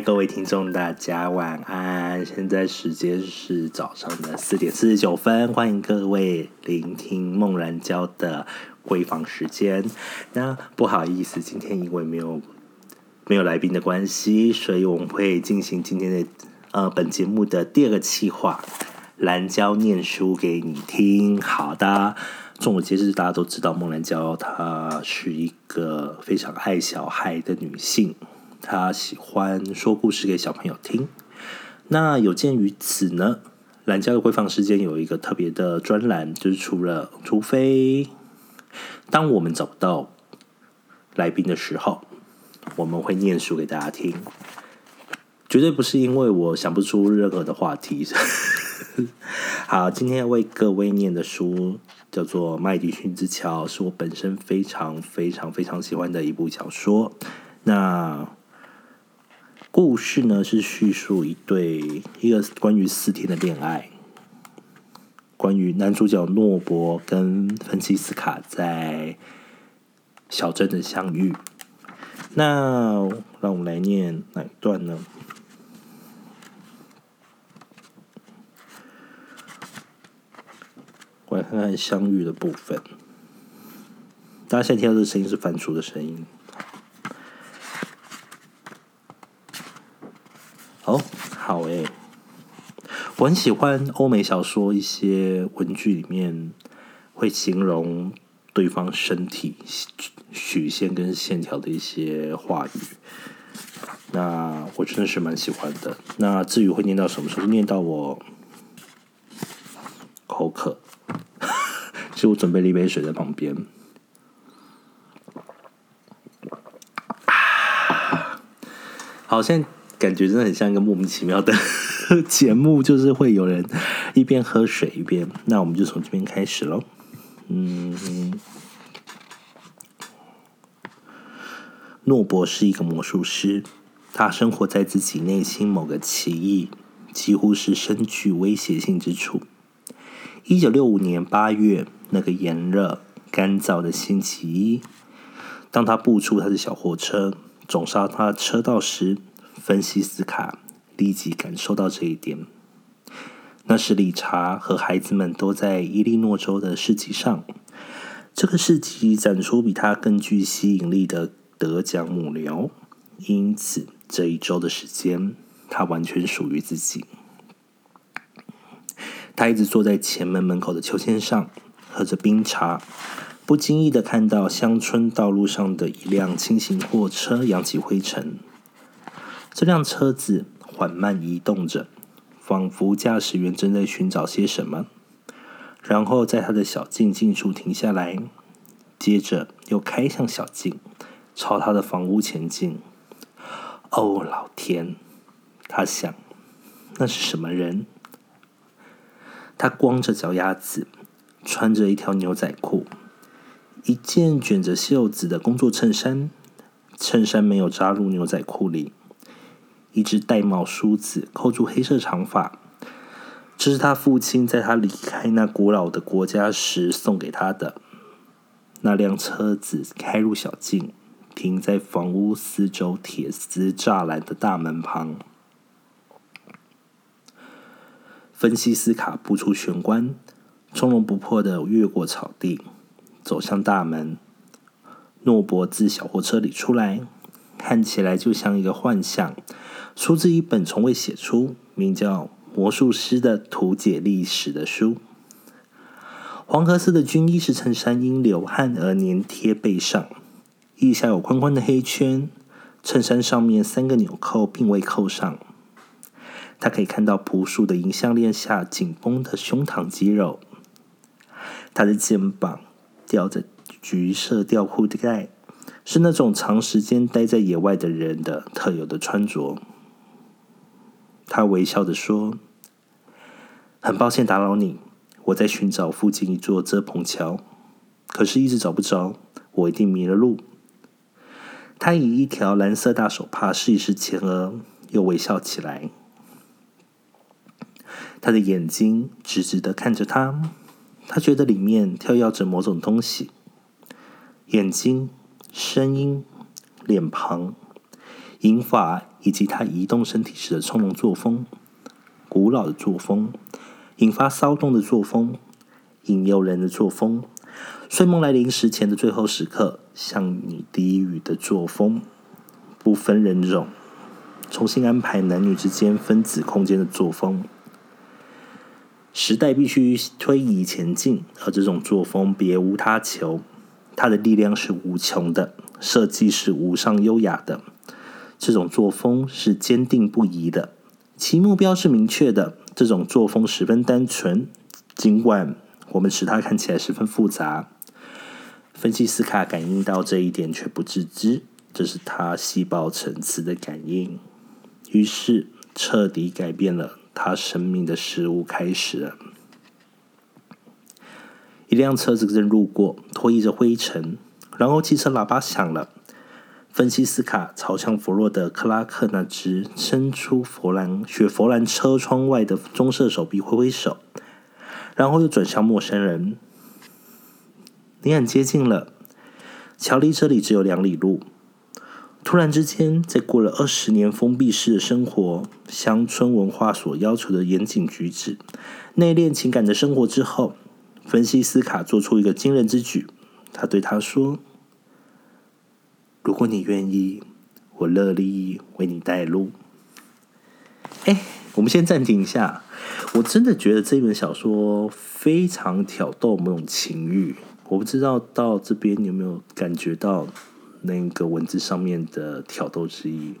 各位听众，大家晚安。现在时间是早上的四点四十九分，欢迎各位聆听梦然娇的闺房时间。那不好意思，今天因为没有没有来宾的关系，所以我们会进行今天的呃本节目的第二个企划——蓝娇念书给你听。好的，众所皆知，大家都知道孟兰娇她是一个非常爱小孩的女性。他喜欢说故事给小朋友听。那有鉴于此呢，蓝家的闺房时间有一个特别的专栏，就是除了除非当我们找到来宾的时候，我们会念书给大家听。绝对不是因为我想不出任何的话题。好，今天要为各位念的书叫做《麦迪逊之桥》，是我本身非常非常非常喜欢的一部小说。那故事呢是叙述一对一个关于四天的恋爱，关于男主角诺伯跟芬西斯卡在小镇的相遇。那让我们来念哪一段呢？我来看看相遇的部分。大家现在听到这声音是翻书的声音。哦，好诶，我很喜欢欧美小说一些文句里面会形容对方身体曲线跟线条的一些话语，那我真的是蛮喜欢的。那至于会念到什么时候，念到我口渴，就我准备了一杯水在旁边。好，现在。感觉真的很像一个莫名其妙的节目，就是会有人一边喝水一边。那我们就从这边开始喽。嗯，诺伯是一个魔术师，他生活在自己内心某个奇异、几乎是深具威胁性之处。一九六五年八月，那个炎热、干燥的星期一，当他步出他的小货车，总上他的车道时。芬西斯卡立即感受到这一点。那时，理查和孩子们都在伊利诺州的市集上。这个市集展出比他更具吸引力的得奖母牛，因此这一周的时间，他完全属于自己。他一直坐在前门门口的秋千上，喝着冰茶，不经意的看到乡村道路上的一辆轻型货车扬起灰尘。这辆车子缓慢移动着，仿佛驾驶员正在寻找些什么。然后在他的小径近处停下来，接着又开向小径，朝他的房屋前进。哦，老天！他想，那是什么人？他光着脚丫子，穿着一条牛仔裤，一件卷着袖子的工作衬衫，衬衫没有扎入牛仔裤里。一只玳瑁梳子扣住黑色长发，这是他父亲在他离开那古老的国家时送给他的。那辆车子开入小径，停在房屋四周铁丝栅栏的大门旁。芬西斯卡步出玄关，从容不迫的越过草地，走向大门。诺伯自小货车里出来，看起来就像一个幻象。出自一本从未写出、名叫《魔术师的图解历史》的书。黄褐色的军衣式衬衫因流汗而粘贴背上，腋下有宽宽的黑圈。衬衫上面三个纽扣并未扣上。他可以看到朴素的银项链下紧绷的胸膛肌肉。他的肩膀吊着橘色吊裤带，是那种长时间待在野外的人的特有的穿着。他微笑着说：“很抱歉打扰你，我在寻找附近一座遮棚桥，可是一直找不着，我一定迷了路。”他以一条蓝色大手帕试一试前额，又微笑起来。他的眼睛直直的看着他，他觉得里面跳跃着某种东西。眼睛、声音、脸庞。银发以及他移动身体时的从容作风，古老的作风，引发骚动的作风，引诱人的作风，睡梦来临时前的最后时刻向你低语的作风，不分人种，重新安排男女之间分子空间的作风。时代必须推移前进，而这种作风别无他求。它的力量是无穷的，设计是无上优雅的。这种作风是坚定不移的，其目标是明确的。这种作风十分单纯，尽管我们使它看起来十分复杂。芬西斯卡感应到这一点，却不自知，这是他细胞层次的感应。于是，彻底改变了。他生命的事物开始了。一辆车子正路过，拖曳着灰尘，然后汽车喇叭响了。芬西斯卡朝向弗洛德·克拉克那只伸出佛兰雪佛兰车窗外的棕色手臂挥挥手，然后又转向陌生人：“你很接近了，桥离这里只有两里路。”突然之间，在过了二十年封闭式的生活、乡村文化所要求的严谨举止、内敛情感的生活之后，芬西斯卡做出一个惊人之举。他对他说：“如果你愿意，我乐意为你带路。”哎，我们先暂停一下。我真的觉得这本小说非常挑逗某种情欲。我不知道到这边你有没有感觉到？那个文字上面的挑逗之意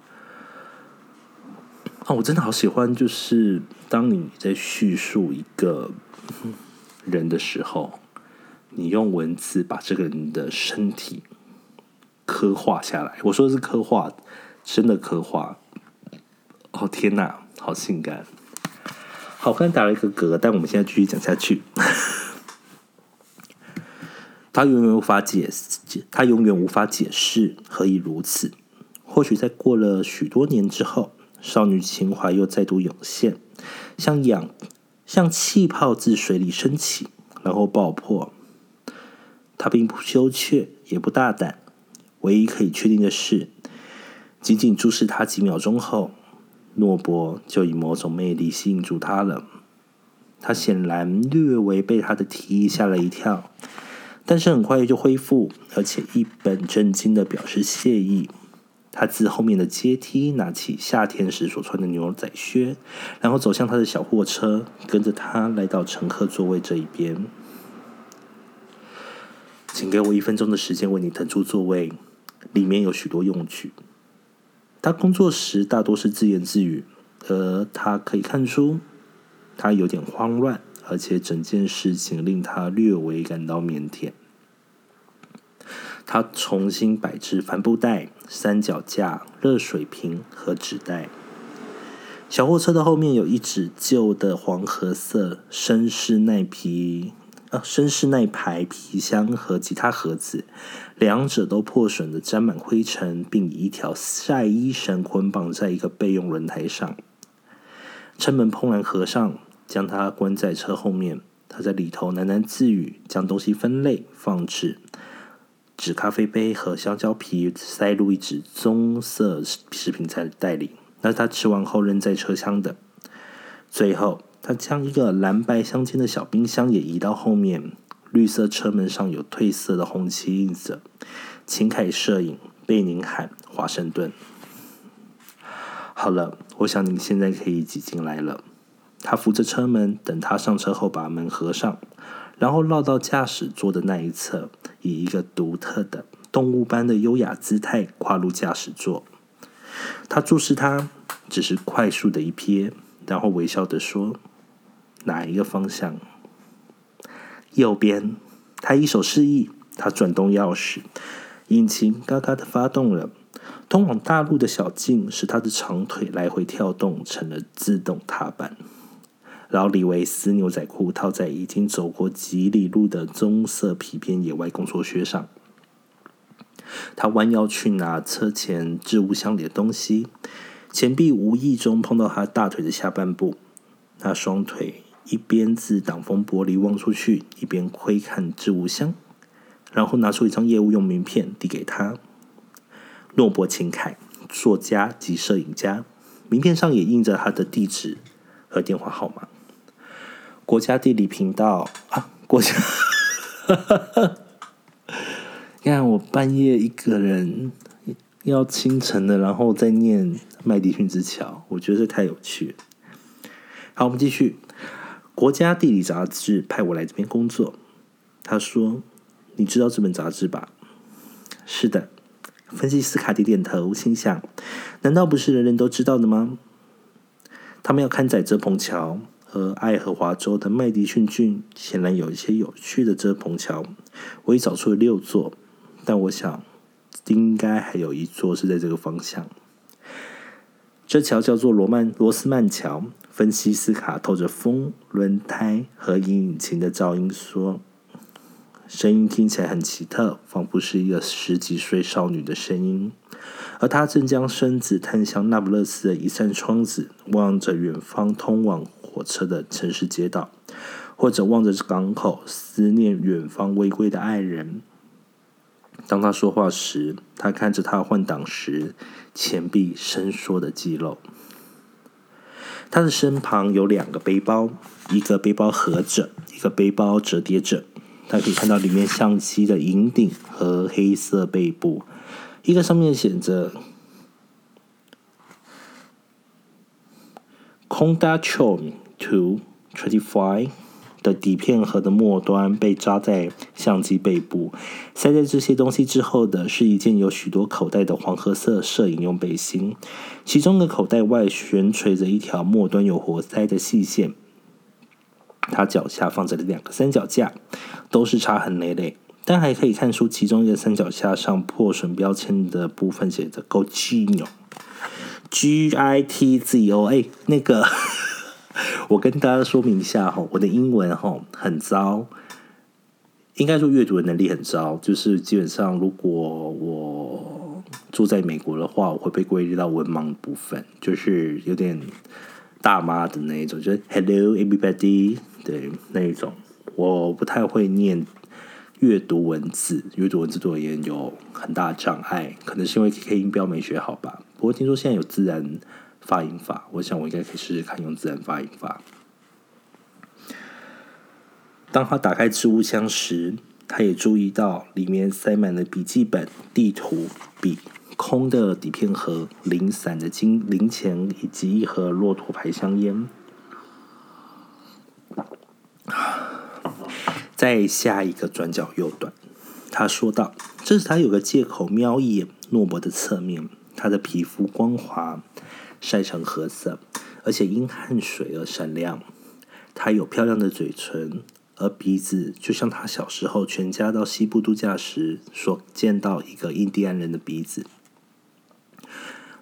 啊，我真的好喜欢。就是当你在叙述一个人的时候，你用文字把这个人的身体刻画下来。我说的是刻画，真的刻画。哦天哪，好性感！好，刚打了一个嗝，但我们现在继续讲下去。他永远无法解释，他永远无法解释何以如此。或许在过了许多年之后，少女情怀又再度涌现，像氧，像气泡自水里升起，然后爆破。他并不羞怯，也不大胆。唯一可以确定的是，仅仅注视他几秒钟后，诺伯就以某种魅力吸引住他了。他显然略微被他的提议吓了一跳。但是很快就恢复，而且一本正经的表示谢意。他自后面的阶梯拿起夏天时所穿的牛仔靴，然后走向他的小货车，跟着他来到乘客座位这一边。请给我一分钟的时间为你腾出座位，里面有许多用具。他工作时大多是自言自语，而他可以看出他有点慌乱。而且整件事情令他略微感到腼腆。他重新摆置帆布袋、三脚架、热水瓶和纸袋。小货车的后面有一纸旧的黄褐色绅士耐皮绅士耐牌皮箱和吉他盒子，两者都破损的沾满灰尘，并以一条晒衣绳捆绑在一个备用轮胎上。车门砰然合上。将它关在车后面，他在里头喃喃自语，将东西分类放置，纸咖啡杯和香蕉皮塞入一纸棕色食品袋袋里，那是他吃完后扔在车厢的。最后，他将一个蓝白相间的小冰箱也移到后面，绿色车门上有褪色的红漆印子。秦凯摄影，贝宁喊华盛顿。好了，我想你现在可以挤进来了。他扶着车门，等他上车后把门合上，然后绕到驾驶座的那一侧，以一个独特的动物般的优雅姿态跨入驾驶座。他注视他，只是快速的一瞥，然后微笑的说：“哪一个方向？”右边。他一手示意，他转动钥匙，引擎嘎嘎的发动了。通往大陆的小径使他的长腿来回跳动，成了自动踏板。劳里维斯牛仔裤套在已经走过几里路的棕色皮边野外工作靴上。他弯腰去拿车前置物箱里的东西，前臂无意中碰到他大腿的下半部。他双腿一边自挡风玻璃望出去，一边窥看置物箱，然后拿出一张业务用名片递给他。诺伯钦凯，作家及摄影家，名片上也印着他的地址和电话号码。国家地理频道啊，国家，你看我半夜一个人要清晨的，然后再念麦迪逊之桥，我觉得太有趣。好，我们继续。国家地理杂志派我来这边工作，他说：“你知道这本杂志吧？”是的。分析斯卡点点头，心想：难道不是人人都知道的吗？他们要刊载遮棚桥和爱荷华州的麦迪逊郡，显然有一些有趣的遮棚桥。我已找出了六座，但我想应该还有一座是在这个方向。这桥叫做罗曼罗斯曼桥。分析斯卡透着风、轮胎和引擎的噪音说。声音听起来很奇特，仿佛是一个十几岁少女的声音。而她正将身子探向那不勒斯的一扇窗子，望着远方通往火车的城市街道，或者望着港口，思念远方未归的爱人。当他说话时，他看着他换挡时前臂伸缩的肌肉。他的身旁有两个背包，一个背包合着，一个背包折叠着。大家可以看到里面相机的银顶和黑色背部，一个上面写着 “Conda Chom to Twenty Five” 的底片盒的末端被扎在相机背部。塞在这些东西之后的是一件有许多口袋的黄褐色摄影用背心，其中的口袋外悬垂着一条末端有活塞的细线。他脚下放着两个三脚架，都是擦痕累累，但还可以看出其中一个三脚架上破损标签的部分写着 “Gitzo”，G I T Z O。哎，那个，我跟大家说明一下哈，我的英文哈很糟，应该说阅读的能力很糟，就是基本上如果我住在美国的话，我会被归类到文盲部分，就是有点大妈的那一种，就是 “Hello everybody”。对那一种，我不太会念阅读文字，阅读文字对我而言有很大障碍，可能是因为 K 音标没学好吧。不过听说现在有自然发音法，我想我应该可以试试看用自然发音法。当他打开置物箱时，他也注意到里面塞满了笔记本、地图、笔、空的底片盒、零散的金零钱以及一盒骆驼牌香烟。在下一个转角右端，他说道：“这是他有个借口瞄一眼诺伯的侧面，他的皮肤光滑，晒成褐色，而且因汗水而闪亮。他有漂亮的嘴唇，而鼻子就像他小时候全家到西部度假时所见到一个印第安人的鼻子。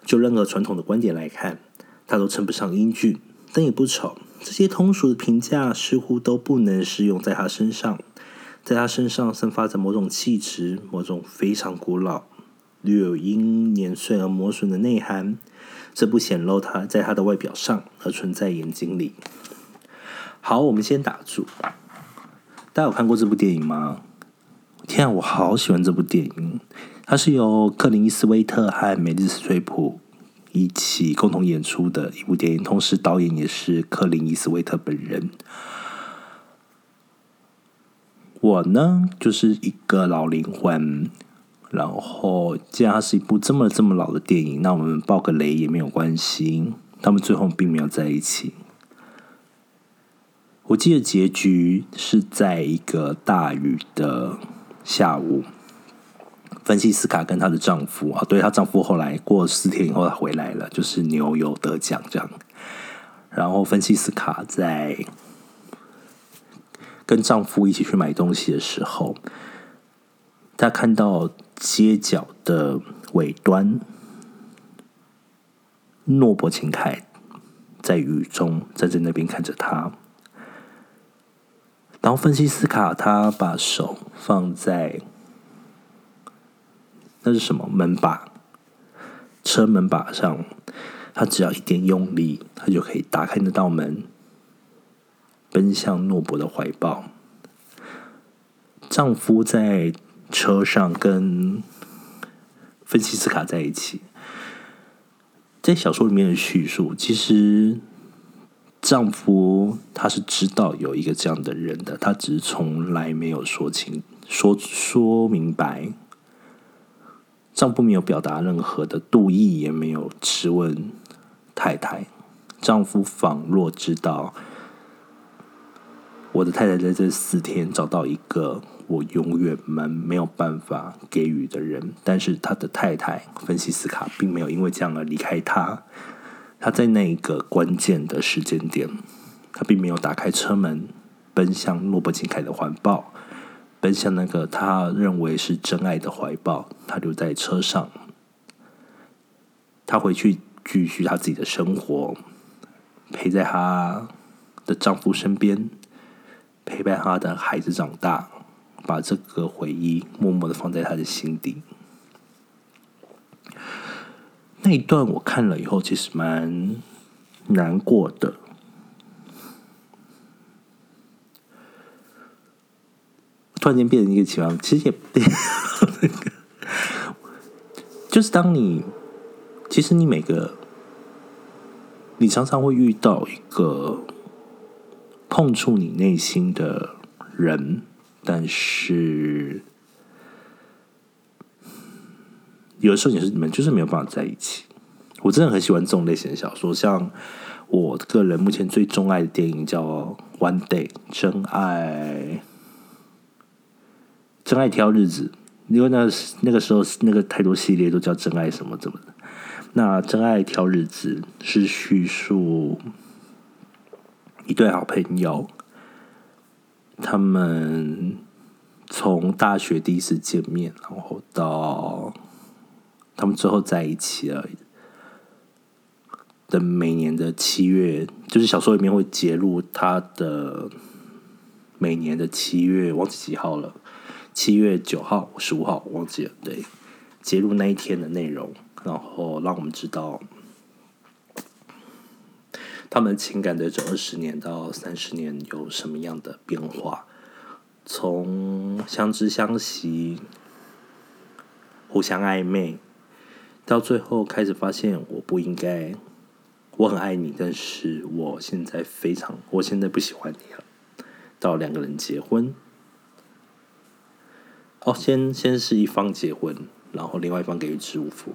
就任何传统的观点来看，他都称不上英俊，但也不丑。”这些通俗的评价似乎都不能适用在他身上，在他身上散发着某种气质，某种非常古老、略有因年岁而磨损的内涵，这不显露他在他的外表上，而存在眼睛里。好，我们先打住。大家有看过这部电影吗？天啊，我好喜欢这部电影！它是由克林伊斯威特和梅丽斯翠普。一起共同演出的一部电影，同时导演也是克林伊斯威特本人。我呢，就是一个老灵魂。然后，既然它是一部这么这么老的电影，那我们爆个雷也没有关系。他们最后并没有在一起。我记得结局是在一个大雨的下午。芬西斯卡跟她的丈夫啊，对她丈夫后来过四天以后回来了，就是牛油得奖这样。然后芬西斯卡在跟丈夫一起去买东西的时候，她看到街角的尾端，诺伯琴凯在雨中站在那边看着他。然后芬西斯卡她把手放在。那是什么门把？车门把上，他只要一点用力，他就可以打开那道门，奔向诺伯的怀抱。丈夫在车上跟芬西斯卡在一起，在小说里面的叙述，其实丈夫他是知道有一个这样的人的，他只是从来没有说清、说说明白。丈夫没有表达任何的妒意，也没有质问太太。丈夫仿若知道，我的太太在这四天找到一个我永远们没有办法给予的人，但是他的太太芬西斯卡并没有因为这样而离开他。他在那一个关键的时间点，他并没有打开车门，奔向诺伯金凯的怀抱。奔向那个他认为是真爱的怀抱，他留在车上，他回去继续他自己的生活，陪在他的丈夫身边，陪伴他的孩子长大，把这个回忆默默的放在他的心底。那一段我看了以后，其实蛮难过的。突然间变成一个奇葩，其实也那个，就是当你其实你每个你常常会遇到一个碰触你内心的人，但是有的时候也是你们就是没有办法在一起。我真的很喜欢这种类型的小说，像我个人目前最钟爱的电影叫《One Day》真爱。真爱挑日子，因为那那个时候那个太多系列都叫真爱什么怎么的。那真爱挑日子是叙述一对好朋友，他们从大学第一次见面，然后到他们最后在一起了。的每年的七月，就是小说里面会揭露他的每年的七月，忘记几号了。七月九号、十五号，忘记了。对，揭露那一天的内容，然后让我们知道他们情感的这二十年到三十年有什么样的变化。从相知相惜、互相暧昧，到最后开始发现我不应该，我很爱你，但是我现在非常，我现在不喜欢你了。到两个人结婚。哦，先先是一方结婚，然后另外一方给予祝福，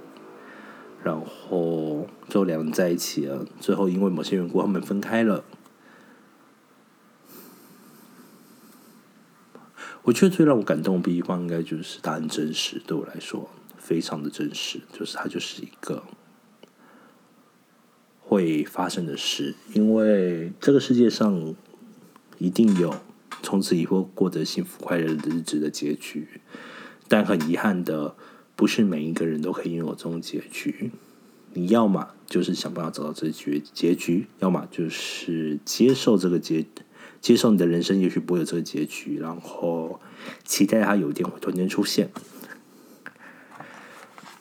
然后最后两人在一起了。最后因为某些缘故，他们分开了。我觉得最让我感动的一方，应该就是他很真实，对我来说非常的真实，就是他就是一个会发生的事，因为这个世界上一定有。从此以后过着幸福快乐的日子的结局，但很遗憾的，不是每一个人都可以拥有这种结局。你要么就是想办法找到这结结局，要么就是接受这个结，接受你的人生也许不会有这个结局，然后期待它有一天会突然间出现。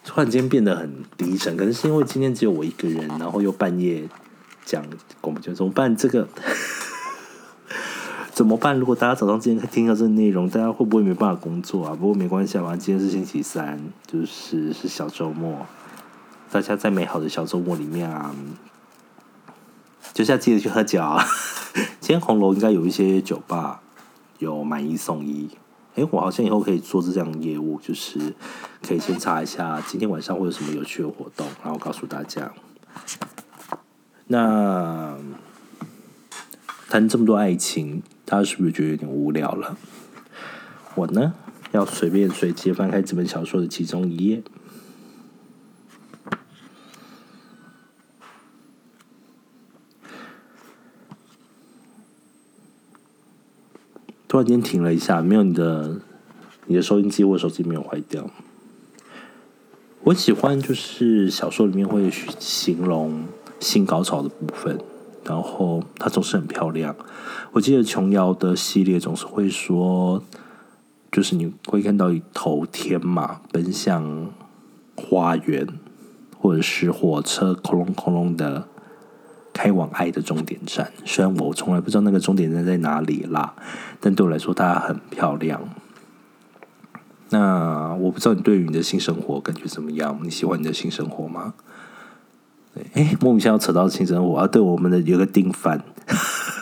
突然间变得很低沉，可能是因为今天只有我一个人，然后又半夜讲广播节目，怎么办？这个。怎么办？如果大家早上之前听到这个内容，大家会不会没办法工作啊？不过没关系啊，今天是星期三，就是是小周末，大家在美好的小周末里面啊，就是要记得去喝酒啊。今天红楼应该有一些酒吧有买一送一，哎，我好像以后可以做这样业务，就是可以先查一下今天晚上会有什么有趣的活动，然后告诉大家。那谈这么多爱情。大家是不是觉得有点无聊了？我呢，要随便随机翻开这本小说的其中一页，突然间停了一下，没有你的，你的收音机或手机没有坏掉。我喜欢就是小说里面会形容性高潮的部分。然后它总是很漂亮。我记得琼瑶的系列总是会说，就是你会看到一头天马奔向花园，或者是火车空隆空隆的开往爱的终点站。虽然我从来不知道那个终点站在哪里啦，但对我来说它很漂亮。那我不知道你对于你的性生活感觉怎么样？你喜欢你的性生活吗？哎，莫名其妙扯到性生活啊！对，我们的有个定番。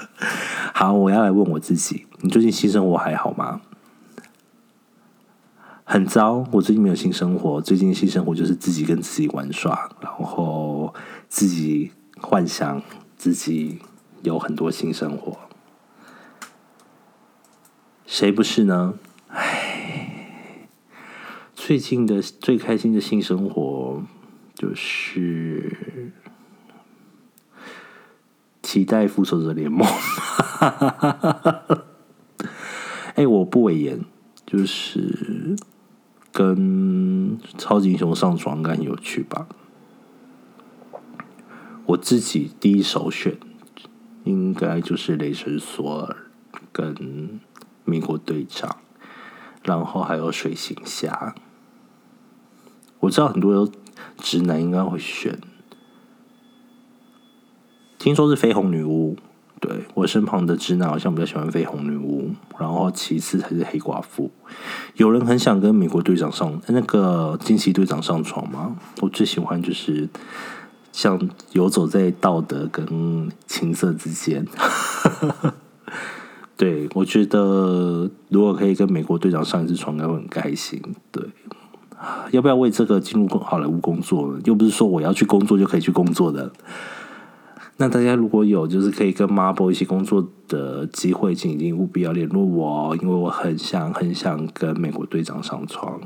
好，我要来问我自己：你最近性生活还好吗？很糟，我最近没有性生活。最近性生活就是自己跟自己玩耍，然后自己幻想自己有很多性生活。谁不是呢？唉，最近的最开心的性生活就是期待《复仇者联盟》。哎，我不伪言，就是跟超级英雄上床，很有趣吧？我自己第一首选应该就是雷神索尔跟。美国队长，然后还有水行侠。我知道很多直男应该会选，听说是绯红女巫。对我身旁的直男好像比较喜欢绯红女巫，然后其次才是黑寡妇。有人很想跟美国队长上那个惊奇队长上床吗？我最喜欢就是像游走在道德跟情色之间。对，我觉得如果可以跟美国队长上一次床，应该会很开心。对，要不要为这个进入好莱坞工作呢？又不是说我要去工作就可以去工作的。那大家如果有就是可以跟 Marvel 一起工作的机会，请一定务必要联络我，因为我很想很想跟美国队长上床。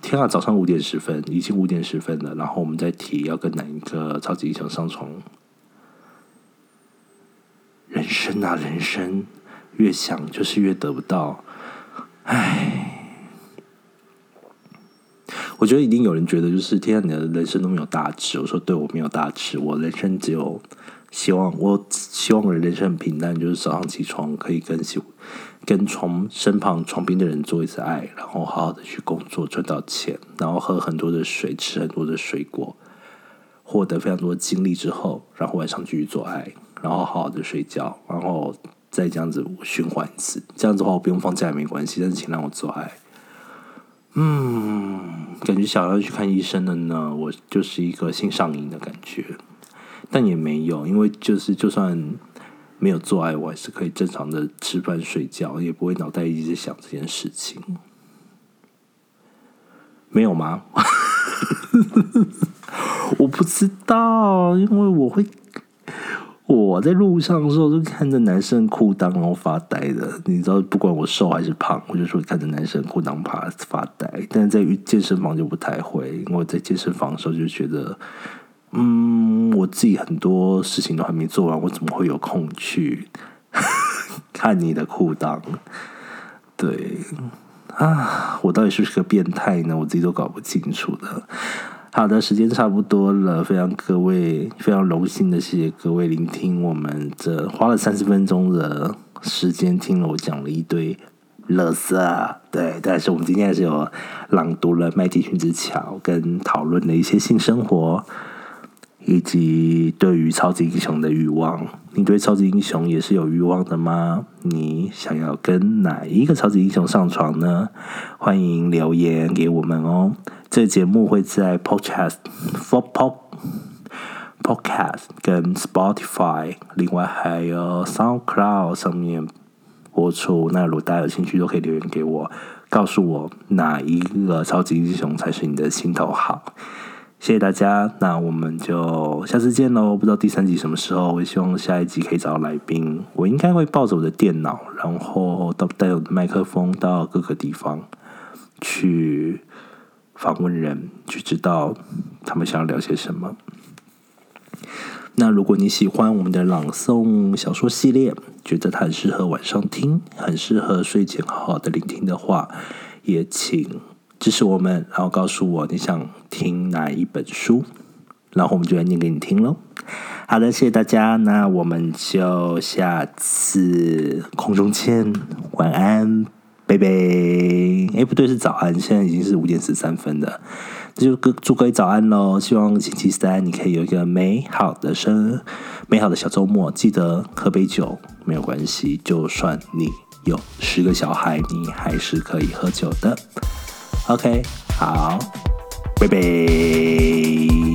天啊，早上五点十分，已经五点十分了，然后我们再提要跟哪一个超级英雄上床。人生啊，人生越想就是越得不到，唉，我觉得一定有人觉得就是天啊，你的人生都没有大志。我说对我没有大志，我人生只有希望。我希望我的人生很平淡，就是早上起床可以跟跟床身旁床边的人做一次爱，然后好好的去工作赚到钱，然后喝很多的水，吃很多的水果，获得非常多的精力之后，然后晚上继续做爱。然后好好的睡觉，然后再这样子循环一次。这样子的话，我不用放假也没关系，但是请让我做爱。嗯，感觉想要去看医生的呢，我就是一个性上瘾的感觉，但也没有，因为就是就算没有做爱，我还是可以正常的吃饭睡觉，也不会脑袋一直想这件事情。没有吗？我不知道，因为我会。我在路上的时候就看着男生裤裆然后发呆的，你知道，不管我瘦还是胖，我就说看着男生裤裆发发呆。但是在健身房就不太会，因为在健身房的时候就觉得，嗯，我自己很多事情都还没做完，我怎么会有空去看你的裤裆？对啊，我到底是不是个变态呢？我自己都搞不清楚的。好的，时间差不多了，非常各位，非常荣幸的谢谢各位聆听我们这花了三十分钟的时间听了我讲了一堆乐色，对，但是我们今天还是有朗读了《麦迪逊之桥》，跟讨论的一些性生活，以及对于超级英雄的欲望。你对超级英雄也是有欲望的吗？你想要跟哪一个超级英雄上床呢？欢迎留言给我们哦。这节目会在 Podcast、For Pop、Podcast 跟 Spotify，另外还有 SoundCloud 上面播出。那如果大家有兴趣，都可以留言给我，告诉我哪一个超级英雄才是你的心头好。谢谢大家，那我们就下次见喽！不知道第三集什么时候，我希望下一集可以找到来宾。我应该会抱着我的电脑，然后到带我的麦克风到各个地方去。访问人去知道他们想要聊些什么。那如果你喜欢我们的朗诵小说系列，觉得它很适合晚上听，很适合睡前好好的聆听的话，也请支持我们，然后告诉我你想听哪一本书，然后我们就来念给你听喽。好的，谢谢大家，那我们就下次空中见，晚安。贝贝，哎，不对，是早安。现在已经是五点十三分了，那就祝各位早安喽！希望星期三你可以有一个美好的生、美好的小周末。记得喝杯酒没有关系，就算你有十个小孩，你还是可以喝酒的。OK，好，拜拜。